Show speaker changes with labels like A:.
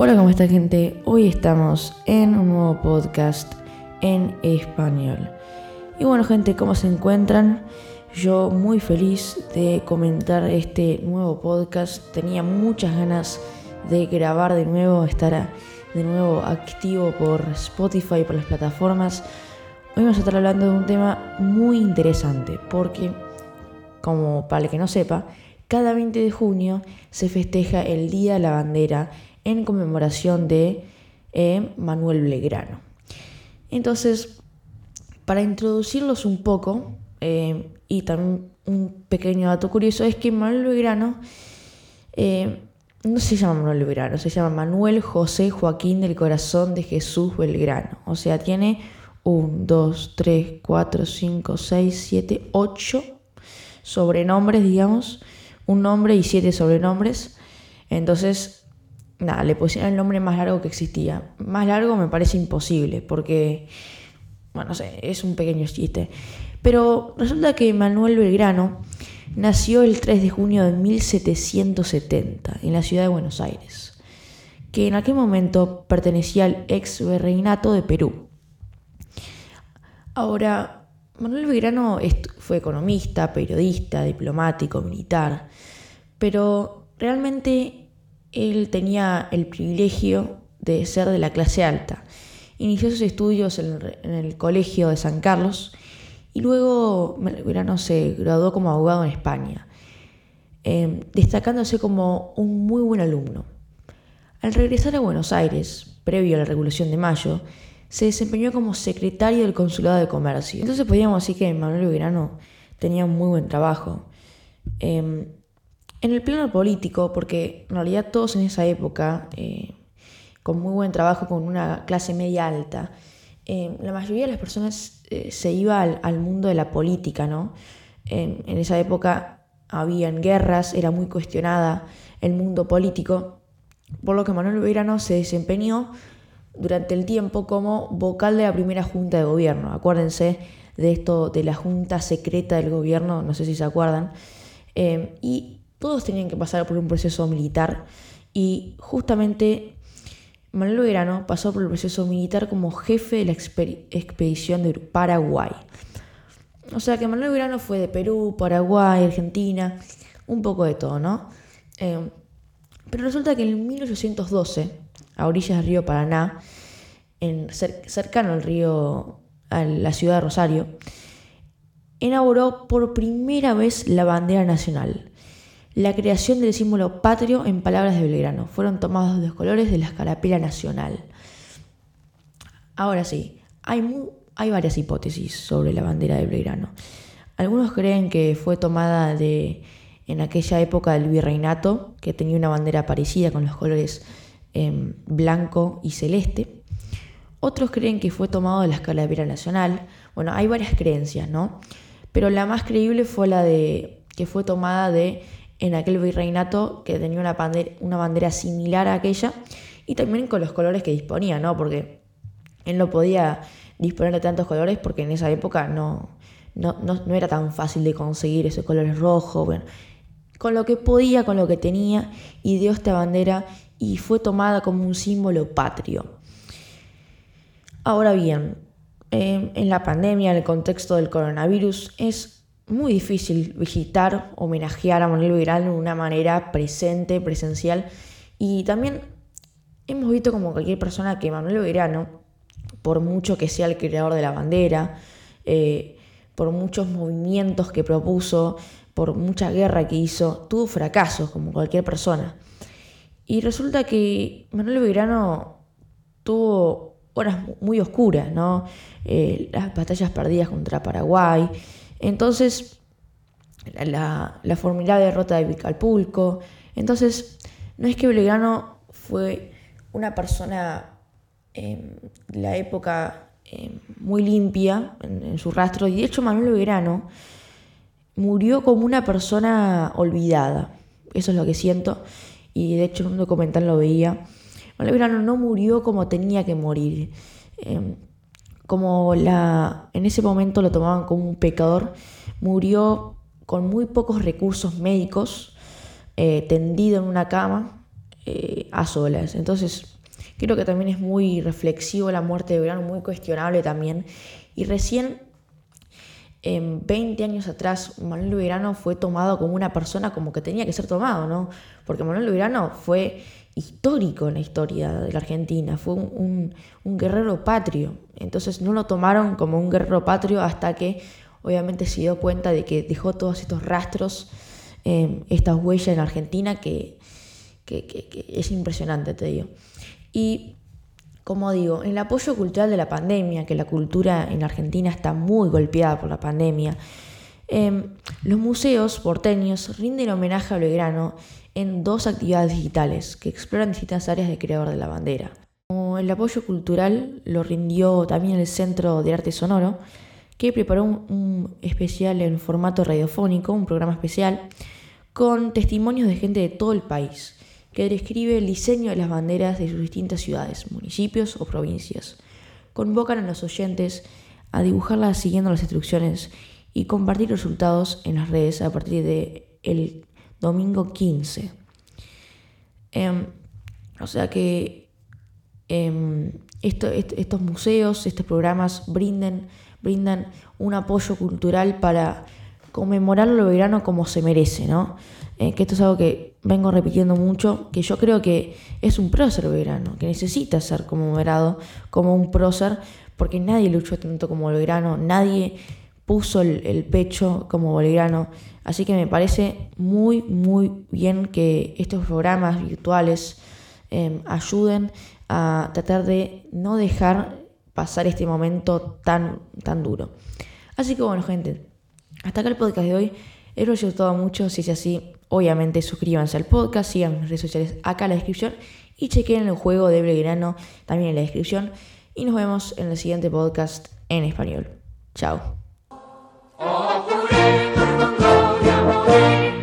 A: Hola, ¿cómo está gente? Hoy estamos en un nuevo podcast en español. Y bueno, gente, ¿cómo se encuentran? Yo muy feliz de comentar este nuevo podcast. Tenía muchas ganas de grabar de nuevo, estar de nuevo activo por Spotify, por las plataformas. Hoy vamos a estar hablando de un tema muy interesante porque, como para el que no sepa, cada 20 de junio se festeja el Día de la Bandera en conmemoración de eh, Manuel Belgrano. Entonces, para introducirlos un poco, eh, y también un pequeño dato curioso, es que Manuel Belgrano eh, no se llama Manuel Belgrano, se llama Manuel José Joaquín del Corazón de Jesús Belgrano. O sea, tiene 1, 2, 3, 4, 5, 6, 7, 8 sobrenombres, digamos. Un nombre y siete sobrenombres. Entonces, nada, le pusieron el nombre más largo que existía. Más largo me parece imposible, porque, bueno, no sé, es un pequeño chiste. Pero resulta que Manuel Belgrano nació el 3 de junio de 1770 en la ciudad de Buenos Aires, que en aquel momento pertenecía al ex virreinato de Perú. Ahora, Manuel Belgrano fue economista, periodista, diplomático, militar, pero realmente él tenía el privilegio de ser de la clase alta. Inició sus estudios en el, Colegio de San Carlos y luego Verano se graduó como abogado en España, em, destacándose como un muy buen alumno. Al regresar a Buenos Aires, previo a la Revolución de Mayo, se desempeñó como secretario del Consulado de Comercio. Entonces podríamos decir que Manuel Verano tenía un muy buen trabajo. Em, en el plano político, porque en realidad todos en esa época, eh, con muy buen trabajo, con una clase media alta, eh, la mayoría de las personas eh, se iba al, mundo de la política, ¿no? en esa época habían guerras, era muy cuestionada el mundo político, por lo que Manuel Verano se desempeñó durante el tiempo como vocal de la primera junta de gobierno. Acuérdense de esto de la junta secreta del gobierno, no sé si se acuerdan. y todos tenían que pasar por un proceso militar y justamente Manuel Verano pasó por el proceso militar como jefe de la expedición de Paraguay. O sea que Manuel Verano fue de Perú, Paraguay, Argentina, un poco de todo, ¿no? Eh, pero resulta que en 1812, a orillas del río Paraná, cercano al río, a la ciudad de Rosario, inauguró por primera vez la bandera nacional la creación del símbolo patrio en palabras de Belgrano. Fueron tomados los colores de la escarapela nacional. Ahora sí, hay, hay varias hipótesis sobre la bandera de Belgrano. Algunos creen que fue tomada de en aquella época del virreinato, que tenía una bandera parecida con los colores em, blanco y celeste. Otros creen que fue tomado de la escarapela nacional. Bueno, hay varias creencias, ¿no? Pero la más creíble fue la de que fue tomada de en aquel virreinato que tenía una bandera, una bandera similar a aquella y también con los colores que disponía, ¿no? Porque él no podía disponer de tantos colores porque en esa época no, no, no, era tan fácil de conseguir esos colores rojos, bueno, con lo que podía, con lo que tenía, ideó esta bandera y fue tomada como un símbolo patrio. Ahora bien, eh, en la pandemia, en el contexto del coronavirus, es muy difícil visitar, homenajear a Manuel Belgrano de una manera presente, presencial. Y también hemos visto como cualquier persona que Manuel Belgrano, por mucho que sea el creador de la bandera, eh, por muchos movimientos que propuso, por mucha guerra que hizo, tuvo fracasos como cualquier persona. Y resulta que Manuel Belgrano tuvo horas muy oscuras, ¿no? Eh, las batallas perdidas contra Paraguay, entonces, la, la formidable derrota de Vicalpulco. Entonces, no es que Belgrano fue una persona en la época em, muy limpia en, su rastro, y de hecho Manuel Belgrano murió como una persona olvidada. Eso es lo que siento, y de hecho en un documental lo veía. Manuel Belgrano no murió como tenía que morir. Em, como la, en ese momento lo tomaban como un pecador, murió con muy pocos recursos médicos, eh, tendido en una cama, eh, a solas. Entonces, creo que también es muy reflexivo la muerte de Belgrano, muy cuestionable también. Y recién, en 20 años atrás, Manuel Belgrano fue tomado como una persona como que tenía que ser tomado, ¿no? Porque Manuel Belgrano fue histórico en la historia de la Argentina, fue un, guerrero patrio. Entonces no lo tomaron como un guerrero patrio hasta que obviamente se dio cuenta de que dejó todos estos rastros, eh, estas huellas en Argentina que, que, es impresionante, te digo. Y como digo, en el apoyo cultural de la pandemia, que la cultura en Argentina está muy golpeada por la pandemia, em, los museos porteños rinden homenaje a Belgrano en dos actividades digitales que exploran distintas áreas de creador de la bandera. el apoyo cultural lo rindió también el Centro de Arte Sonoro, que preparó un especial en formato radiofónico, un programa especial, con testimonios de gente de todo el país que describe el diseño de las banderas de sus distintas ciudades, municipios o provincias. Convocan a los oyentes a dibujarlas siguiendo las instrucciones y compartir resultados en las redes a partir de el domingo 15. Em, o sea que em, estos museos, estos programas brindan un apoyo cultural para conmemorar lo verano como se merece, ¿no? Eh, que esto es algo que vengo repitiendo mucho, que yo creo que es un prócer verano, que necesita ser conmemorado como un prócer, porque nadie luchó tanto como Belgrano, nadie puso el, pecho como Belgrano, así que me parece muy, muy bien que estos programas virtuales em, ayuden a tratar de no dejar pasar este momento tan, tan duro. Así que bueno, gente, hasta acá el podcast de hoy. Espero os haya mucho. Si es así, obviamente suscríbanse al podcast, sigan mis redes sociales acá en la descripción y chequen el juego de Belgrano también en la descripción. Y nos vemos en el siguiente podcast en español. Chao. Música